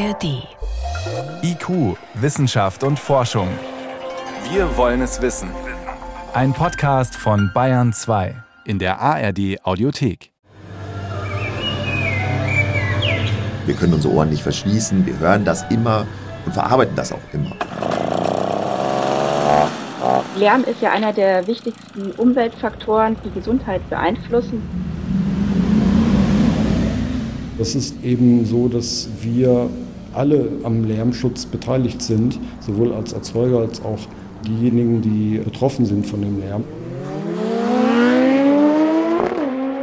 ARD. IQ, Wissenschaft und Forschung. Wir wollen es wissen. Ein Podcast von Bayern 2 in der ARD Audiothek. Wir können unsere Ohren nicht verschließen, wir hören das immer und verarbeiten das auch immer. Lärm ist ja einer der wichtigsten Umweltfaktoren, die Gesundheit beeinflussen. Es ist eben so, dass wir alle am Lärmschutz beteiligt sind, sowohl als Erzeuger als auch diejenigen, die betroffen sind von dem Lärm.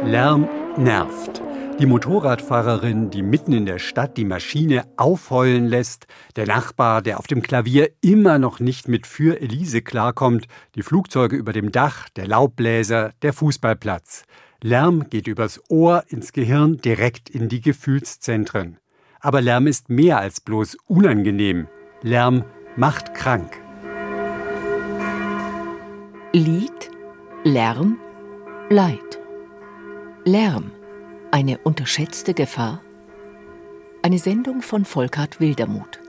Lärm nervt. Die Motorradfahrerin, die mitten in der Stadt die Maschine aufheulen lässt, der Nachbar, der auf dem Klavier immer noch nicht mit Für Elise klarkommt, die Flugzeuge über dem Dach, der Laubbläser, der Fußballplatz. Lärm geht übers Ohr ins Gehirn direkt in die Gefühlszentren. Aber Lärm ist mehr als bloß unangenehm. Lärm macht krank. Lied, Lärm, Leid. Lärm, eine unterschätzte Gefahr? Eine Sendung von Volkart Wildermuth.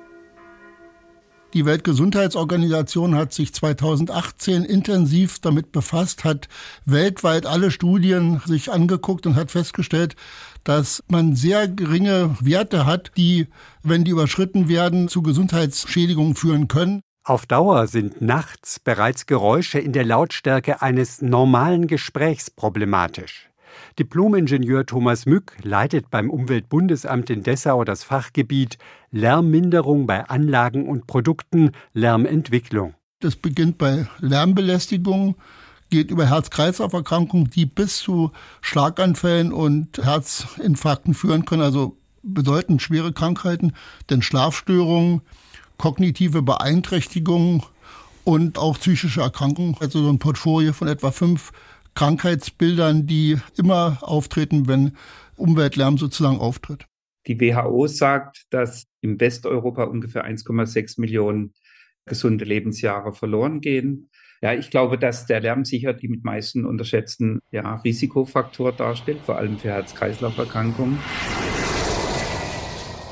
Die Weltgesundheitsorganisation hat sich 2018 intensiv damit befasst, hat weltweit alle Studien sich angeguckt und hat festgestellt, dass man sehr geringe Werte hat, die, wenn die überschritten werden, zu Gesundheitsschädigungen führen können. Auf Dauer sind nachts bereits Geräusche in der Lautstärke eines normalen Gesprächs problematisch. Diplomingenieur Thomas Mück leitet beim Umweltbundesamt in Dessau das Fachgebiet Lärmminderung bei Anlagen und Produkten, Lärmentwicklung. Das beginnt bei Lärmbelästigung, geht über Herz-Kreislauf-Erkrankungen, die bis zu Schlaganfällen und Herzinfarkten führen können, also bedeutend schwere Krankheiten, denn Schlafstörungen, kognitive Beeinträchtigungen und auch psychische Erkrankungen, also so ein Portfolio von etwa fünf Krankheitsbildern, die immer auftreten, wenn Umweltlärm sozusagen auftritt. Die WHO sagt, dass im Westeuropa ungefähr 1,6 Millionen gesunde Lebensjahre verloren gehen. Ja, ich glaube, dass der Lärm sicher die mit meisten unterschätzten ja, Risikofaktor darstellt, vor allem für Herz-Kreislauf-Erkrankungen.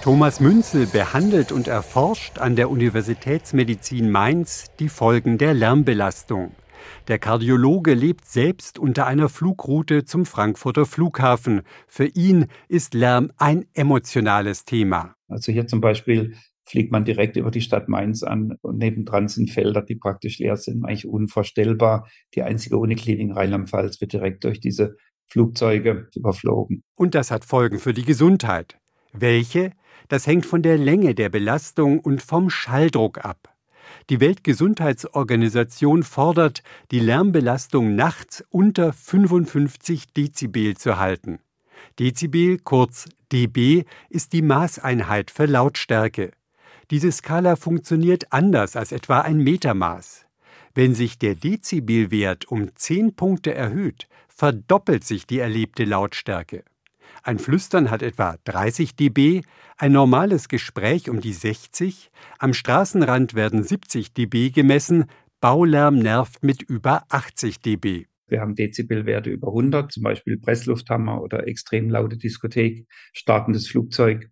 Thomas Münzel behandelt und erforscht an der Universitätsmedizin Mainz die Folgen der Lärmbelastung. Der Kardiologe lebt selbst unter einer Flugroute zum Frankfurter Flughafen. Für ihn ist Lärm ein emotionales Thema. Also hier zum Beispiel fliegt man direkt über die Stadt Mainz an und nebendran sind Felder, die praktisch leer sind, eigentlich unvorstellbar. Die einzige Uniklinik Rheinland-Pfalz wird direkt durch diese Flugzeuge überflogen. Und das hat Folgen für die Gesundheit. Welche? Das hängt von der Länge der Belastung und vom Schalldruck ab. Die Weltgesundheitsorganisation fordert, die Lärmbelastung nachts unter 55 Dezibel zu halten. Dezibel, kurz dB, ist die Maßeinheit für Lautstärke. Diese Skala funktioniert anders als etwa ein Metermaß. Wenn sich der Dezibelwert um 10 Punkte erhöht, verdoppelt sich die erlebte Lautstärke. Ein Flüstern hat etwa 30 dB, ein normales Gespräch um die 60, am Straßenrand werden 70 dB gemessen, Baulärm nervt mit über 80 dB. Wir haben Dezibelwerte über 100, zum Beispiel Presslufthammer oder extrem laute Diskothek, startendes Flugzeug.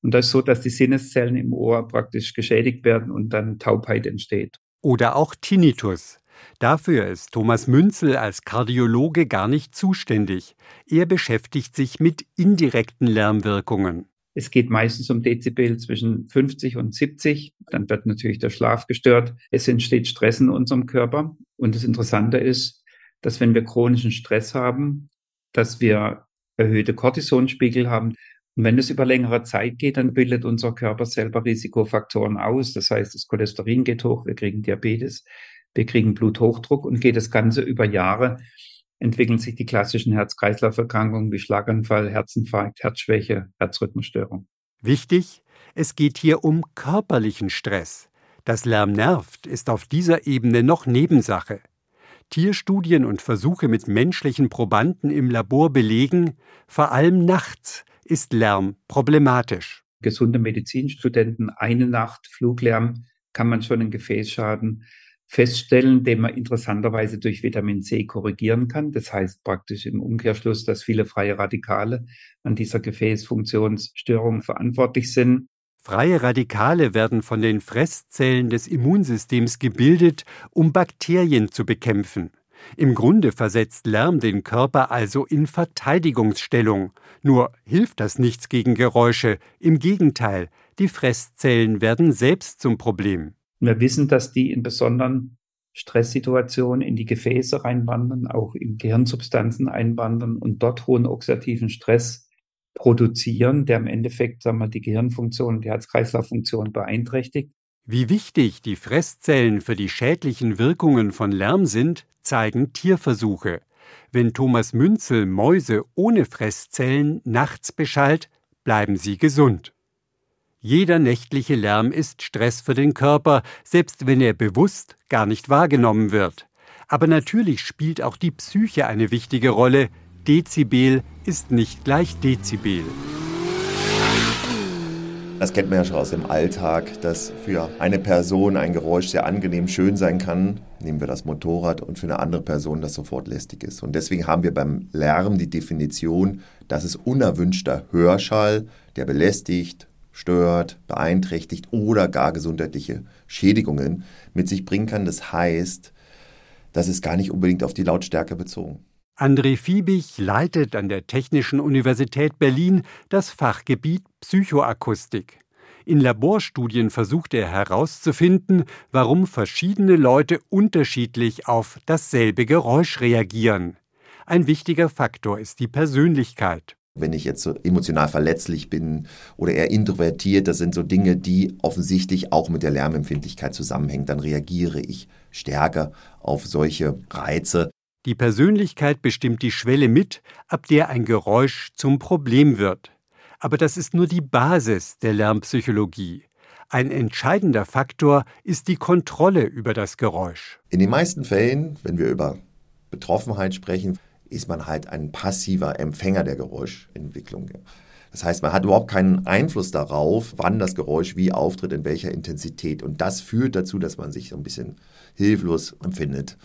Und das ist so, dass die Sinneszellen im Ohr praktisch geschädigt werden und dann Taubheit entsteht. Oder auch Tinnitus. Dafür ist Thomas Münzel als Kardiologe gar nicht zuständig. Er beschäftigt sich mit indirekten Lärmwirkungen. Es geht meistens um Dezibel zwischen 50 und 70. Dann wird natürlich der Schlaf gestört. Es entsteht Stress in unserem Körper. Und das Interessante ist, dass wenn wir chronischen Stress haben, dass wir erhöhte Cortisonspiegel haben. Und wenn es über längere Zeit geht, dann bildet unser Körper selber Risikofaktoren aus. Das heißt, das Cholesterin geht hoch, wir kriegen Diabetes, wir kriegen Bluthochdruck und geht das Ganze über Jahre, entwickeln sich die klassischen Herz-Kreislauf-Erkrankungen wie Schlaganfall, Herzinfarkt, Herzschwäche, Herzrhythmusstörung. Wichtig, es geht hier um körperlichen Stress. Dass Lärm nervt, ist auf dieser Ebene noch Nebensache. Tierstudien und Versuche mit menschlichen Probanden im Labor belegen, vor allem nachts ist Lärm problematisch. Gesunde Medizinstudenten, eine Nacht Fluglärm kann man schon einen Gefäßschaden feststellen, den man interessanterweise durch Vitamin C korrigieren kann. Das heißt praktisch im Umkehrschluss, dass viele freie Radikale an dieser Gefäßfunktionsstörung verantwortlich sind. Freie Radikale werden von den Fresszellen des Immunsystems gebildet, um Bakterien zu bekämpfen. Im Grunde versetzt Lärm den Körper also in Verteidigungsstellung. Nur hilft das nichts gegen Geräusche. Im Gegenteil, die Fresszellen werden selbst zum Problem. Wir wissen, dass die in besonderen Stresssituationen in die Gefäße reinwandern, auch in Gehirnsubstanzen einwandern und dort hohen oxidativen Stress produzieren, der im Endeffekt sagen wir, die Gehirnfunktion und die Herz-Kreislauf-Funktion beeinträchtigt. Wie wichtig die Fresszellen für die schädlichen Wirkungen von Lärm sind, zeigen Tierversuche. Wenn Thomas Münzel Mäuse ohne Fresszellen nachts beschallt, bleiben sie gesund. Jeder nächtliche Lärm ist Stress für den Körper, selbst wenn er bewusst gar nicht wahrgenommen wird. Aber natürlich spielt auch die Psyche eine wichtige Rolle. Dezibel ist nicht gleich Dezibel. Das kennt man ja schon aus dem Alltag, dass für eine Person ein Geräusch sehr angenehm schön sein kann. Nehmen wir das Motorrad und für eine andere Person das sofort lästig ist. Und deswegen haben wir beim Lärm die Definition, dass es unerwünschter Hörschall, der belästigt, stört, beeinträchtigt oder gar gesundheitliche Schädigungen mit sich bringen kann. Das heißt, das ist gar nicht unbedingt auf die Lautstärke bezogen. André Fiebig leitet an der Technischen Universität Berlin das Fachgebiet Psychoakustik. In Laborstudien versucht er herauszufinden, warum verschiedene Leute unterschiedlich auf dasselbe Geräusch reagieren. Ein wichtiger Faktor ist die Persönlichkeit. Wenn ich jetzt so emotional verletzlich bin oder eher introvertiert, das sind so Dinge, die offensichtlich auch mit der Lärmempfindlichkeit zusammenhängen, dann reagiere ich stärker auf solche Reize. Die Persönlichkeit bestimmt die Schwelle mit, ab der ein Geräusch zum Problem wird. Aber das ist nur die Basis der Lärmpsychologie. Ein entscheidender Faktor ist die Kontrolle über das Geräusch. In den meisten Fällen, wenn wir über Betroffenheit sprechen, ist man halt ein passiver Empfänger der Geräuschentwicklung. Das heißt, man hat überhaupt keinen Einfluss darauf, wann das Geräusch wie auftritt, in welcher Intensität. Und das führt dazu, dass man sich so ein bisschen hilflos empfindet,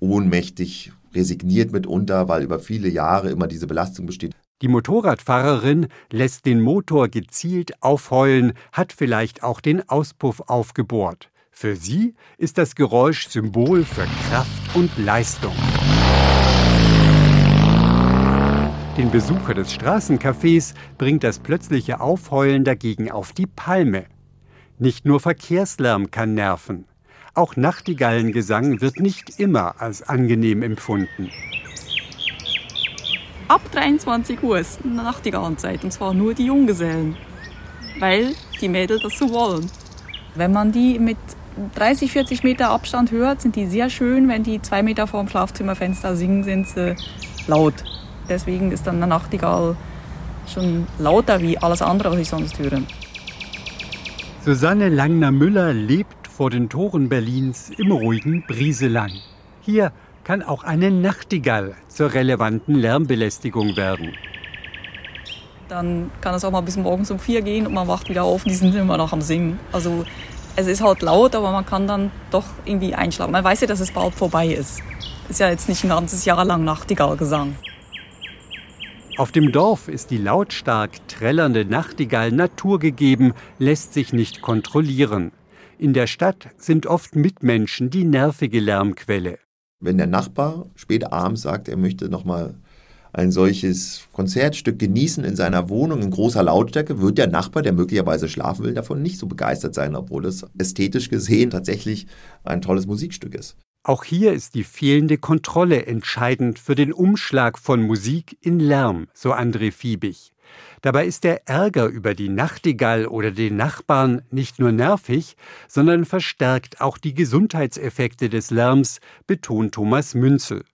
ohnmächtig, resigniert mitunter, weil über viele Jahre immer diese Belastung besteht. Die Motorradfahrerin lässt den Motor gezielt aufheulen, hat vielleicht auch den Auspuff aufgebohrt. Für sie ist das Geräusch Symbol für Kraft und Leistung. Den Besucher des Straßencafés bringt das plötzliche Aufheulen dagegen auf die Palme. Nicht nur Verkehrslärm kann nerven. Auch Nachtigallengesang wird nicht immer als angenehm empfunden. Ab 23 Uhr ist Nachtigallenzeit und zwar nur die Junggesellen, weil die Mädels das so wollen. Wenn man die mit 30, 40 Meter Abstand hört, sind die sehr schön. Wenn die zwei Meter vor dem Schlafzimmerfenster singen, sind sie laut. Deswegen ist dann eine Nachtigall schon lauter wie alles andere, was ich sonst höre. Susanne Langner-Müller lebt vor den Toren Berlins im ruhigen Brieselang. Hier kann auch eine Nachtigall zur relevanten Lärmbelästigung werden. Dann kann es auch mal bis morgens um vier gehen und man wacht wieder auf und die sind immer noch am Singen. Also es ist halt laut, aber man kann dann doch irgendwie einschlafen. Man weiß ja, dass es bald vorbei ist. Ist ja jetzt nicht ein ganzes Jahr lang Nachtigallgesang. Auf dem Dorf ist die lautstark trällernde Nachtigall naturgegeben, lässt sich nicht kontrollieren. In der Stadt sind oft Mitmenschen die nervige Lärmquelle. Wenn der Nachbar spät abends sagt, er möchte nochmal ein solches Konzertstück genießen in seiner Wohnung in großer Lautstärke, wird der Nachbar, der möglicherweise schlafen will, davon nicht so begeistert sein, obwohl es ästhetisch gesehen tatsächlich ein tolles Musikstück ist. Auch hier ist die fehlende Kontrolle entscheidend für den Umschlag von Musik in Lärm, so André Fiebig. Dabei ist der Ärger über die Nachtigall oder den Nachbarn nicht nur nervig, sondern verstärkt auch die Gesundheitseffekte des Lärms, betont Thomas Münzel.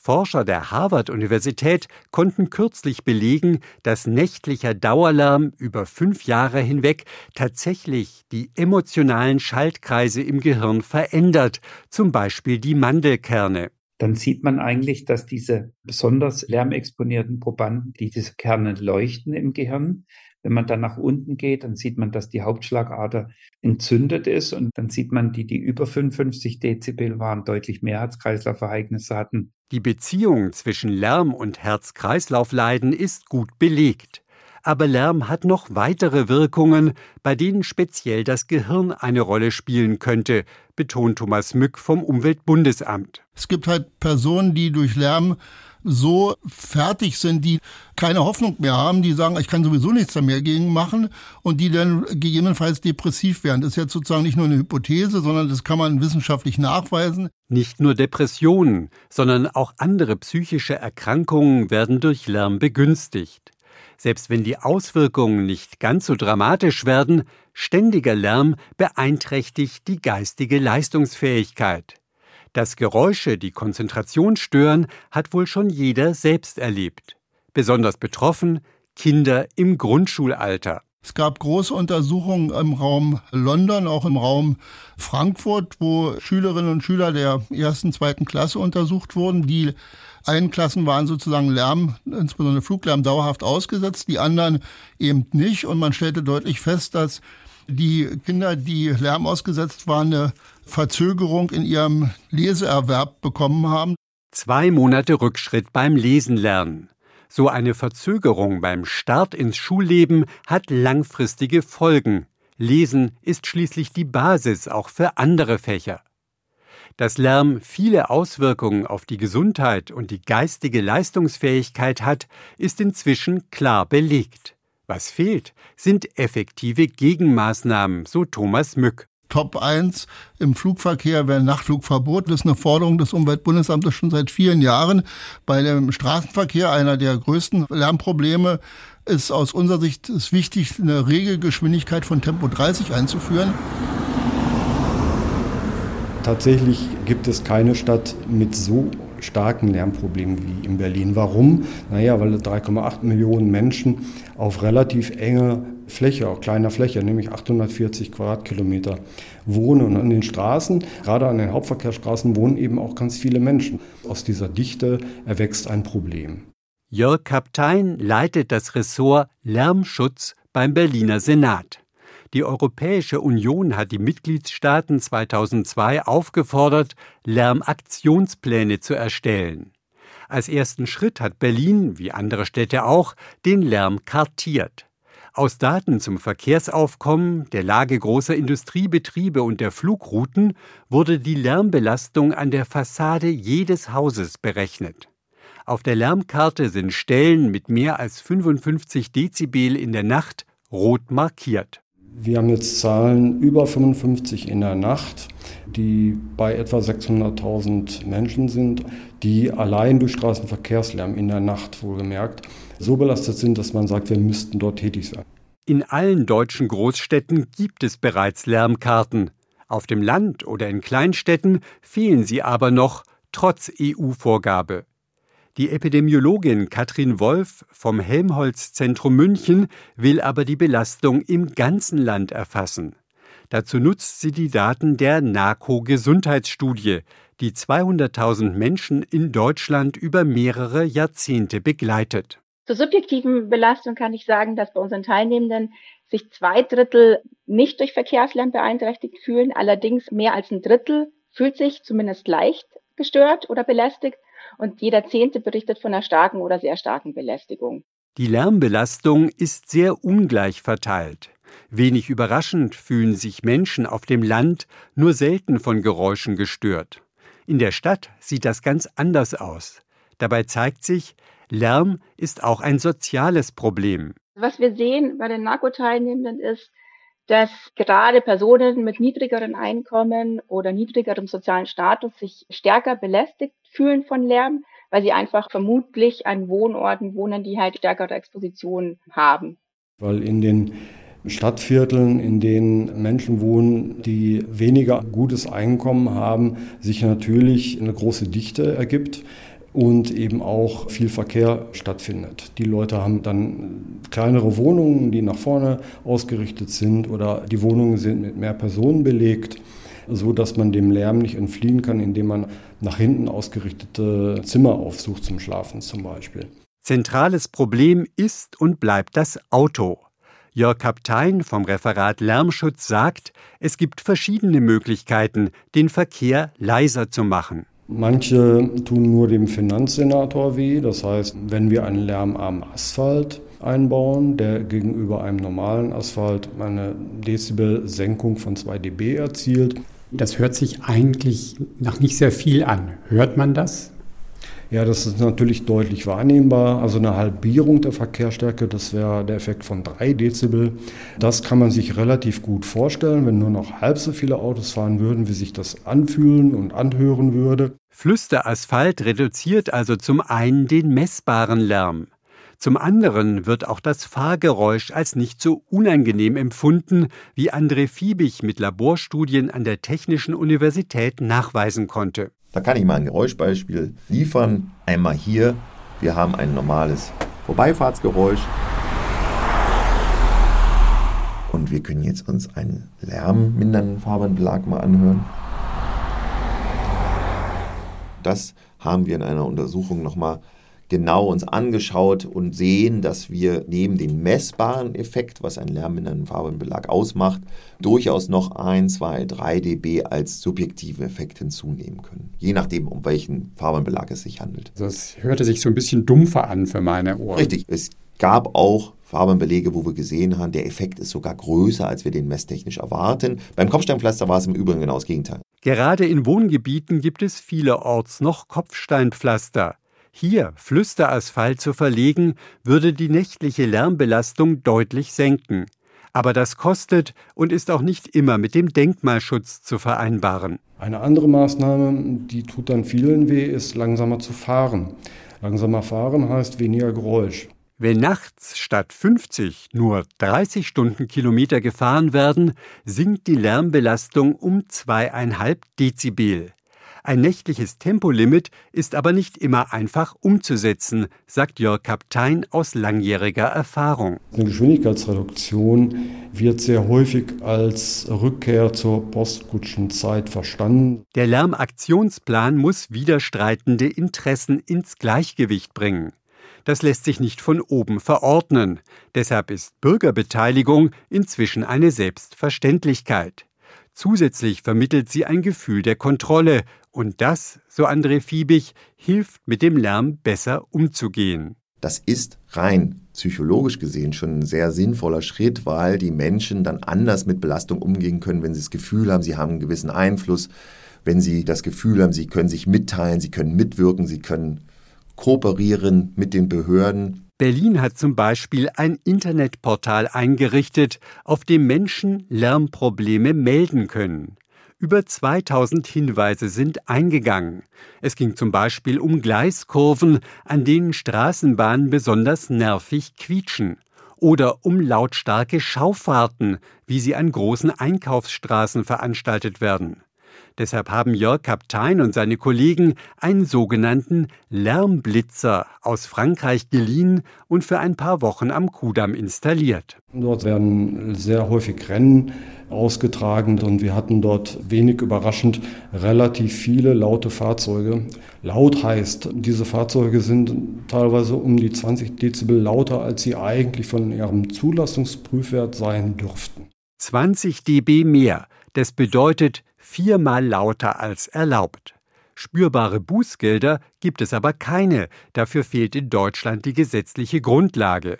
Forscher der Harvard-Universität konnten kürzlich belegen, dass nächtlicher Dauerlärm über fünf Jahre hinweg tatsächlich die emotionalen Schaltkreise im Gehirn verändert, zum Beispiel die Mandelkerne dann sieht man eigentlich, dass diese besonders lärmexponierten Probanden, die diese Kerne leuchten im Gehirn. Wenn man dann nach unten geht, dann sieht man, dass die Hauptschlagader entzündet ist und dann sieht man, die, die über 55 Dezibel waren, deutlich mehr Herz-Kreislauf-Ereignisse hatten. Die Beziehung zwischen Lärm und Herz-Kreislauf-Leiden ist gut belegt. Aber Lärm hat noch weitere Wirkungen, bei denen speziell das Gehirn eine Rolle spielen könnte, betont Thomas Mück vom Umweltbundesamt. Es gibt halt Personen, die durch Lärm so fertig sind, die keine Hoffnung mehr haben, die sagen, ich kann sowieso nichts mehr gegen machen und die dann gegebenenfalls depressiv werden. Das ist jetzt sozusagen nicht nur eine Hypothese, sondern das kann man wissenschaftlich nachweisen. Nicht nur Depressionen, sondern auch andere psychische Erkrankungen werden durch Lärm begünstigt. Selbst wenn die Auswirkungen nicht ganz so dramatisch werden, ständiger Lärm beeinträchtigt die geistige Leistungsfähigkeit. Dass Geräusche die Konzentration stören, hat wohl schon jeder selbst erlebt. Besonders betroffen Kinder im Grundschulalter. Es gab große Untersuchungen im Raum London, auch im Raum Frankfurt, wo Schülerinnen und Schüler der ersten, zweiten Klasse untersucht wurden. Die einen Klassen waren sozusagen Lärm, insbesondere Fluglärm, dauerhaft ausgesetzt, die anderen eben nicht. Und man stellte deutlich fest, dass die Kinder, die Lärm ausgesetzt waren, eine Verzögerung in ihrem Leseerwerb bekommen haben. Zwei Monate Rückschritt beim Lesen lernen. So eine Verzögerung beim Start ins Schulleben hat langfristige Folgen. Lesen ist schließlich die Basis auch für andere Fächer. Dass Lärm viele Auswirkungen auf die Gesundheit und die geistige Leistungsfähigkeit hat, ist inzwischen klar belegt. Was fehlt, sind effektive Gegenmaßnahmen, so Thomas Mück. Top 1 im Flugverkehr wäre Nachtflugverbot. Das ist eine Forderung des Umweltbundesamtes schon seit vielen Jahren. Bei dem Straßenverkehr, einer der größten Lärmprobleme, ist aus unserer Sicht ist wichtig, eine Regelgeschwindigkeit von Tempo 30 einzuführen. Tatsächlich gibt es keine Stadt mit so starken Lärmproblemen wie in Berlin. Warum? Naja, weil 3,8 Millionen Menschen auf relativ enger Fläche, auch kleiner Fläche, nämlich 840 Quadratkilometer wohnen. Und an den Straßen, gerade an den Hauptverkehrsstraßen, wohnen eben auch ganz viele Menschen. Aus dieser Dichte erwächst ein Problem. Jörg Kaptein leitet das Ressort Lärmschutz beim Berliner Senat. Die Europäische Union hat die Mitgliedstaaten 2002 aufgefordert, Lärmaktionspläne zu erstellen. Als ersten Schritt hat Berlin, wie andere Städte auch, den Lärm kartiert. Aus Daten zum Verkehrsaufkommen, der Lage großer Industriebetriebe und der Flugrouten wurde die Lärmbelastung an der Fassade jedes Hauses berechnet. Auf der Lärmkarte sind Stellen mit mehr als 55 Dezibel in der Nacht rot markiert. Wir haben jetzt Zahlen über 55 in der Nacht, die bei etwa 600.000 Menschen sind, die allein durch Straßenverkehrslärm in der Nacht wohlgemerkt so belastet sind, dass man sagt, wir müssten dort tätig sein. In allen deutschen Großstädten gibt es bereits Lärmkarten. Auf dem Land oder in Kleinstädten fehlen sie aber noch, trotz EU-Vorgabe. Die Epidemiologin Katrin Wolf vom Helmholtz-Zentrum München will aber die Belastung im ganzen Land erfassen. Dazu nutzt sie die Daten der NACO-Gesundheitsstudie, die 200.000 Menschen in Deutschland über mehrere Jahrzehnte begleitet. Zur subjektiven Belastung kann ich sagen, dass bei unseren Teilnehmenden sich zwei Drittel nicht durch Verkehrslärm beeinträchtigt fühlen. Allerdings mehr als ein Drittel fühlt sich zumindest leicht gestört oder belästigt und jeder Zehnte berichtet von einer starken oder sehr starken Belästigung. Die Lärmbelastung ist sehr ungleich verteilt. Wenig überraschend fühlen sich Menschen auf dem Land nur selten von Geräuschen gestört. In der Stadt sieht das ganz anders aus. Dabei zeigt sich, Lärm ist auch ein soziales Problem. Was wir sehen bei den Narkoteilnehmenden ist, dass gerade Personen mit niedrigeren Einkommen oder niedrigerem sozialen Status sich stärker belästigt fühlen von Lärm, weil sie einfach vermutlich an Wohnorten wohnen, die halt stärkere Expositionen haben. Weil in den Stadtvierteln, in denen Menschen wohnen, die weniger gutes Einkommen haben, sich natürlich eine große Dichte ergibt und eben auch viel Verkehr stattfindet. Die Leute haben dann kleinere Wohnungen, die nach vorne ausgerichtet sind oder die Wohnungen sind mit mehr Personen belegt, so dass man dem Lärm nicht entfliehen kann, indem man nach hinten ausgerichtete Zimmer aufsucht zum Schlafen zum Beispiel. Zentrales Problem ist und bleibt das Auto. Jörg Kaptein vom Referat Lärmschutz sagt, es gibt verschiedene Möglichkeiten, den Verkehr leiser zu machen. Manche tun nur dem Finanzsenator weh. Das heißt, wenn wir einen lärmarmen Asphalt einbauen, der gegenüber einem normalen Asphalt eine Dezibel-Senkung von 2 dB erzielt. Das hört sich eigentlich nach nicht sehr viel an. Hört man das? Ja, das ist natürlich deutlich wahrnehmbar. Also eine Halbierung der Verkehrsstärke, das wäre der Effekt von 3 Dezibel. Das kann man sich relativ gut vorstellen, wenn nur noch halb so viele Autos fahren würden, wie sich das anfühlen und anhören würde. Flüsterasphalt reduziert also zum einen den messbaren Lärm. Zum anderen wird auch das Fahrgeräusch als nicht so unangenehm empfunden, wie André Fiebig mit Laborstudien an der Technischen Universität nachweisen konnte. Da kann ich mal ein Geräuschbeispiel liefern. Einmal hier, wir haben ein normales Vorbeifahrtsgeräusch. Und wir können jetzt uns einen lärmmindernden Fahrbahnbelag mal anhören. Das haben wir in einer Untersuchung nochmal genau uns angeschaut und sehen, dass wir neben dem messbaren Effekt, was einen lärmmindernden Farbenbelag ausmacht, durchaus noch 1, 2, 3 dB als subjektive Effekt hinzunehmen können. Je nachdem, um welchen Farbenbelag es sich handelt. Also es hörte sich so ein bisschen dumpfer an für meine Ohren. Richtig. Es gab auch Farbenbelege, wo wir gesehen haben, der Effekt ist sogar größer, als wir den messtechnisch erwarten. Beim Kopfsteinpflaster war es im Übrigen genau das Gegenteil. Gerade in Wohngebieten gibt es vielerorts noch Kopfsteinpflaster. Hier Flüsterasphalt zu verlegen, würde die nächtliche Lärmbelastung deutlich senken. Aber das kostet und ist auch nicht immer mit dem Denkmalschutz zu vereinbaren. Eine andere Maßnahme, die tut dann vielen weh, ist langsamer zu fahren. Langsamer fahren heißt weniger Geräusch. Wenn nachts statt 50 nur 30 Stundenkilometer gefahren werden, sinkt die Lärmbelastung um zweieinhalb Dezibel. Ein nächtliches Tempolimit ist aber nicht immer einfach umzusetzen, sagt Jörg Kaptein aus langjähriger Erfahrung. Eine Geschwindigkeitsreduktion wird sehr häufig als Rückkehr zur Postkutschenzeit verstanden. Der Lärmaktionsplan muss widerstreitende Interessen ins Gleichgewicht bringen. Das lässt sich nicht von oben verordnen. Deshalb ist Bürgerbeteiligung inzwischen eine Selbstverständlichkeit. Zusätzlich vermittelt sie ein Gefühl der Kontrolle und das, so André Fiebig, hilft mit dem Lärm besser umzugehen. Das ist rein psychologisch gesehen schon ein sehr sinnvoller Schritt, weil die Menschen dann anders mit Belastung umgehen können, wenn sie das Gefühl haben, sie haben einen gewissen Einfluss, wenn sie das Gefühl haben, sie können sich mitteilen, sie können mitwirken, sie können kooperieren mit den Behörden. Berlin hat zum Beispiel ein Internetportal eingerichtet, auf dem Menschen Lärmprobleme melden können. Über 2000 Hinweise sind eingegangen. Es ging zum Beispiel um Gleiskurven, an denen Straßenbahnen besonders nervig quietschen. Oder um lautstarke Schaufahrten, wie sie an großen Einkaufsstraßen veranstaltet werden. Deshalb haben Jörg Kaptein und seine Kollegen einen sogenannten Lärmblitzer aus Frankreich geliehen und für ein paar Wochen am Kudamm installiert. Dort werden sehr häufig Rennen ausgetragen und wir hatten dort wenig überraschend relativ viele laute Fahrzeuge. Laut heißt, diese Fahrzeuge sind teilweise um die 20 Dezibel lauter, als sie eigentlich von ihrem Zulassungsprüfwert sein dürften. 20 dB mehr, das bedeutet viermal lauter als erlaubt. Spürbare Bußgelder gibt es aber keine, dafür fehlt in Deutschland die gesetzliche Grundlage.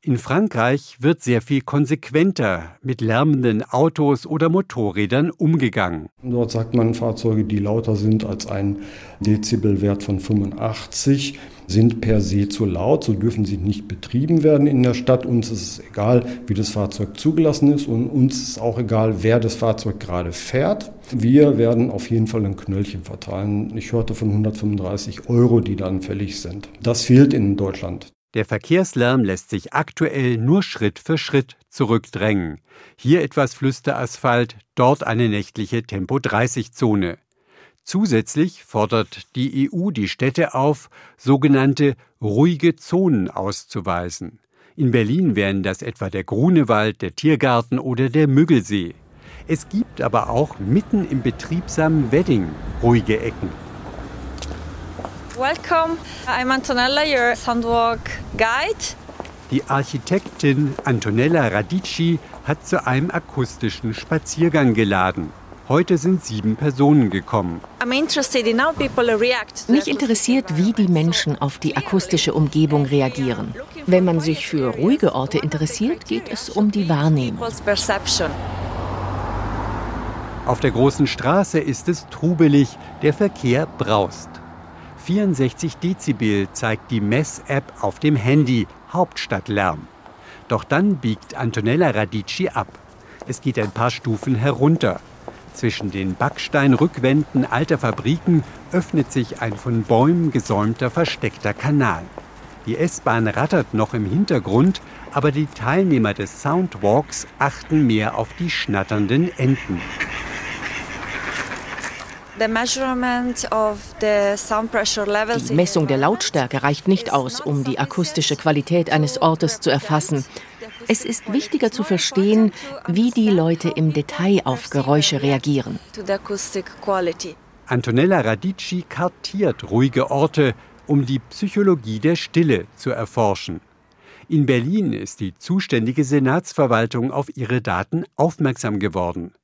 In Frankreich wird sehr viel konsequenter mit lärmenden Autos oder Motorrädern umgegangen. Dort sagt man, Fahrzeuge, die lauter sind als ein Dezibelwert von 85, sind per se zu laut, so dürfen sie nicht betrieben werden in der Stadt. Uns ist es egal, wie das Fahrzeug zugelassen ist und uns ist auch egal, wer das Fahrzeug gerade fährt. Wir werden auf jeden Fall ein Knöllchen verteilen. Ich hörte von 135 Euro, die dann fällig sind. Das fehlt in Deutschland. Der Verkehrslärm lässt sich aktuell nur Schritt für Schritt zurückdrängen. Hier etwas Flüsterasphalt, dort eine nächtliche Tempo-30-Zone. Zusätzlich fordert die EU die Städte auf, sogenannte ruhige Zonen auszuweisen. In Berlin wären das etwa der Grunewald, der Tiergarten oder der Müggelsee. Es gibt aber auch mitten im betriebsamen Wedding ruhige Ecken. Welcome, I'm Antonella, your Sandwalk Guide. Die Architektin Antonella Radici hat zu einem akustischen Spaziergang geladen. Heute sind sieben Personen gekommen. Mich interessiert, wie die Menschen auf die akustische Umgebung reagieren. Wenn man sich für ruhige Orte interessiert, geht es um die Wahrnehmung. Auf der großen Straße ist es trubelig, der Verkehr braust. 64 Dezibel zeigt die Mess-App auf dem Handy, Hauptstadtlärm. Doch dann biegt Antonella Radici ab. Es geht ein paar Stufen herunter. Zwischen den Backsteinrückwänden alter Fabriken öffnet sich ein von Bäumen gesäumter versteckter Kanal. Die S-Bahn rattert noch im Hintergrund, aber die Teilnehmer des Soundwalks achten mehr auf die schnatternden Enten. Die Messung der Lautstärke reicht nicht aus, um die akustische Qualität eines Ortes zu erfassen. Es ist wichtiger zu verstehen, wie die Leute im Detail auf Geräusche reagieren. Antonella Radici kartiert ruhige Orte, um die Psychologie der Stille zu erforschen. In Berlin ist die zuständige Senatsverwaltung auf ihre Daten aufmerksam geworden.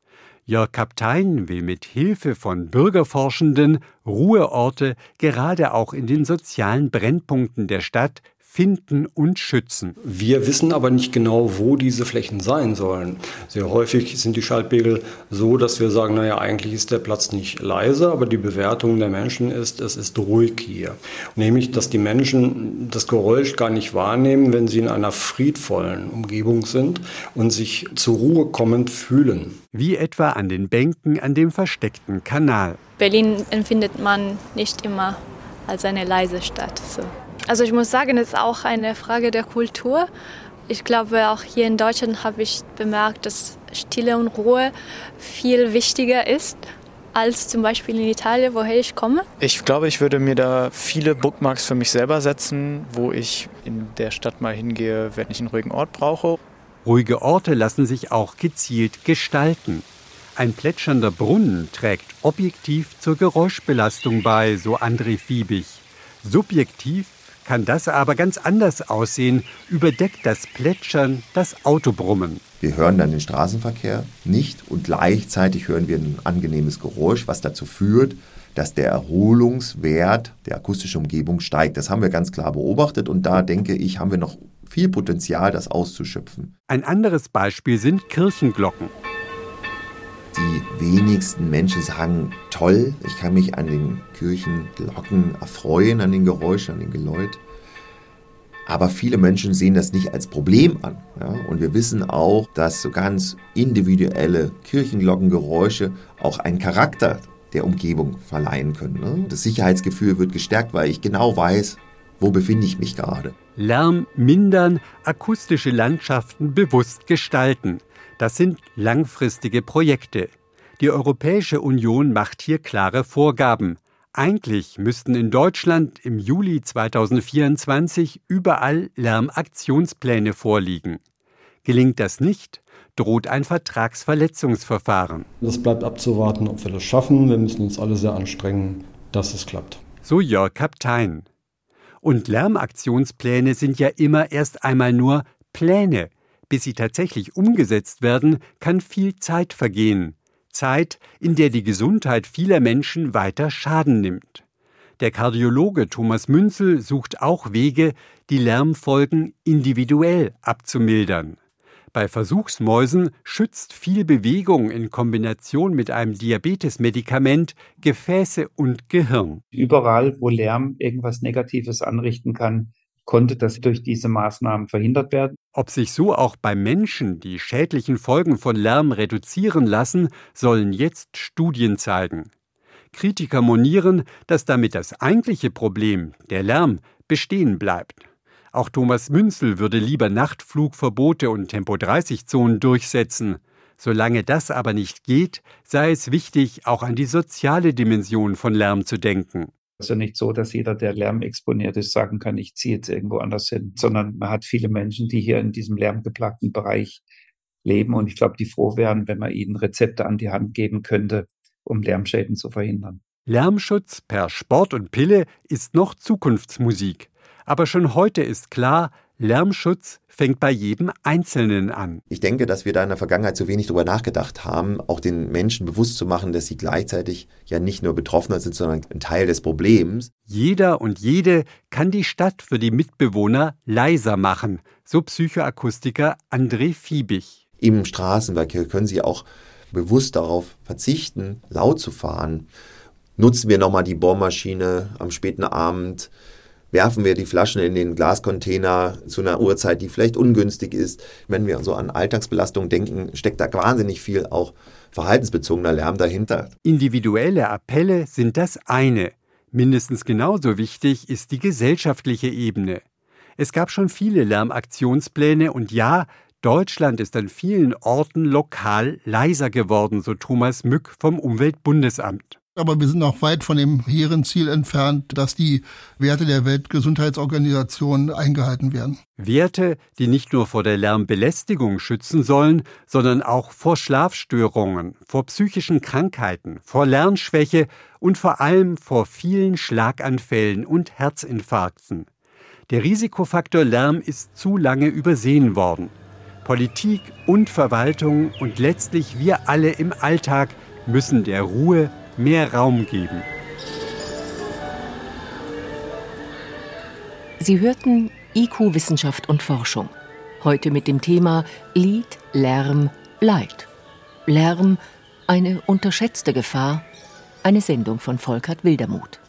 Jörg Kaptein will mit Hilfe von Bürgerforschenden Ruheorte gerade auch in den sozialen Brennpunkten der Stadt finden und schützen. Wir wissen aber nicht genau, wo diese Flächen sein sollen. Sehr häufig sind die Schaltpegel so, dass wir sagen, naja, eigentlich ist der Platz nicht leise, aber die Bewertung der Menschen ist, es ist ruhig hier. Nämlich, dass die Menschen das Geräusch gar nicht wahrnehmen, wenn sie in einer friedvollen Umgebung sind und sich zur Ruhe kommend fühlen. Wie etwa an den Bänken an dem versteckten Kanal. Berlin empfindet man nicht immer als eine leise Stadt. So. Also ich muss sagen, es ist auch eine Frage der Kultur. Ich glaube, auch hier in Deutschland habe ich bemerkt, dass Stille und Ruhe viel wichtiger ist als zum Beispiel in Italien, woher ich komme. Ich glaube, ich würde mir da viele Bookmarks für mich selber setzen, wo ich in der Stadt mal hingehe, wenn ich einen ruhigen Ort brauche. Ruhige Orte lassen sich auch gezielt gestalten. Ein plätschernder Brunnen trägt objektiv zur Geräuschbelastung bei, so André Fiebig. Subjektiv kann das aber ganz anders aussehen, überdeckt das Plätschern das Autobrummen. Wir hören dann den Straßenverkehr nicht und gleichzeitig hören wir ein angenehmes Geräusch, was dazu führt, dass der Erholungswert der akustischen Umgebung steigt. Das haben wir ganz klar beobachtet und da denke ich, haben wir noch viel Potenzial, das auszuschöpfen. Ein anderes Beispiel sind Kirchenglocken. Die wenigsten Menschen sagen, toll, ich kann mich an den Kirchenglocken erfreuen, an den Geräuschen, an den Geläut. Aber viele Menschen sehen das nicht als Problem an. Ja? Und wir wissen auch, dass so ganz individuelle Kirchenglockengeräusche auch einen Charakter der Umgebung verleihen können. Ne? Das Sicherheitsgefühl wird gestärkt, weil ich genau weiß, wo befinde ich mich gerade. Lärm mindern, akustische Landschaften bewusst gestalten. Das sind langfristige Projekte. Die Europäische Union macht hier klare Vorgaben. Eigentlich müssten in Deutschland im Juli 2024 überall Lärmaktionspläne vorliegen. Gelingt das nicht, droht ein Vertragsverletzungsverfahren. Das bleibt abzuwarten, ob wir das schaffen. Wir müssen uns alle sehr anstrengen, dass es klappt. So Jörg Kaptein. Und Lärmaktionspläne sind ja immer erst einmal nur Pläne. Bis sie tatsächlich umgesetzt werden, kann viel Zeit vergehen. Zeit, in der die Gesundheit vieler Menschen weiter Schaden nimmt. Der Kardiologe Thomas Münzel sucht auch Wege, die Lärmfolgen individuell abzumildern. Bei Versuchsmäusen schützt viel Bewegung in Kombination mit einem Diabetesmedikament Gefäße und Gehirn. Überall, wo Lärm irgendwas Negatives anrichten kann, konnte das durch diese Maßnahmen verhindert werden. Ob sich so auch bei Menschen die schädlichen Folgen von Lärm reduzieren lassen, sollen jetzt Studien zeigen. Kritiker monieren, dass damit das eigentliche Problem, der Lärm, bestehen bleibt. Auch Thomas Münzel würde lieber Nachtflugverbote und Tempo-30-Zonen durchsetzen. Solange das aber nicht geht, sei es wichtig, auch an die soziale Dimension von Lärm zu denken. Ja nicht so, dass jeder, der Lärm exponiert ist, sagen kann, ich ziehe jetzt irgendwo anders hin, sondern man hat viele Menschen, die hier in diesem lärmgeplagten Bereich leben und ich glaube, die froh wären, wenn man ihnen Rezepte an die Hand geben könnte, um Lärmschäden zu verhindern. Lärmschutz per Sport und Pille ist noch Zukunftsmusik. Aber schon heute ist klar, Lärmschutz fängt bei jedem Einzelnen an. Ich denke, dass wir da in der Vergangenheit zu wenig darüber nachgedacht haben, auch den Menschen bewusst zu machen, dass sie gleichzeitig ja nicht nur Betroffener sind, sondern ein Teil des Problems. Jeder und jede kann die Stadt für die Mitbewohner leiser machen, so Psychoakustiker André Fiebig. Im Straßenverkehr können sie auch bewusst darauf verzichten, laut zu fahren. Nutzen wir nochmal die Bohrmaschine am späten Abend, werfen wir die Flaschen in den Glascontainer zu einer Uhrzeit, die vielleicht ungünstig ist. Wenn wir so an Alltagsbelastung denken, steckt da wahnsinnig viel auch verhaltensbezogener Lärm dahinter. Individuelle Appelle sind das eine. Mindestens genauso wichtig ist die gesellschaftliche Ebene. Es gab schon viele Lärmaktionspläne und ja, Deutschland ist an vielen Orten lokal leiser geworden, so Thomas Mück vom Umweltbundesamt. Aber wir sind noch weit von dem hehren Ziel entfernt, dass die Werte der Weltgesundheitsorganisation eingehalten werden. Werte, die nicht nur vor der Lärmbelästigung schützen sollen, sondern auch vor Schlafstörungen, vor psychischen Krankheiten, vor Lernschwäche und vor allem vor vielen Schlaganfällen und Herzinfarkten. Der Risikofaktor Lärm ist zu lange übersehen worden. Politik und Verwaltung und letztlich wir alle im Alltag müssen der Ruhe mehr Raum geben. Sie hörten IQ Wissenschaft und Forschung. Heute mit dem Thema Lied, Lärm, Leid. Lärm, eine unterschätzte Gefahr. Eine Sendung von Volkert Wildermuth.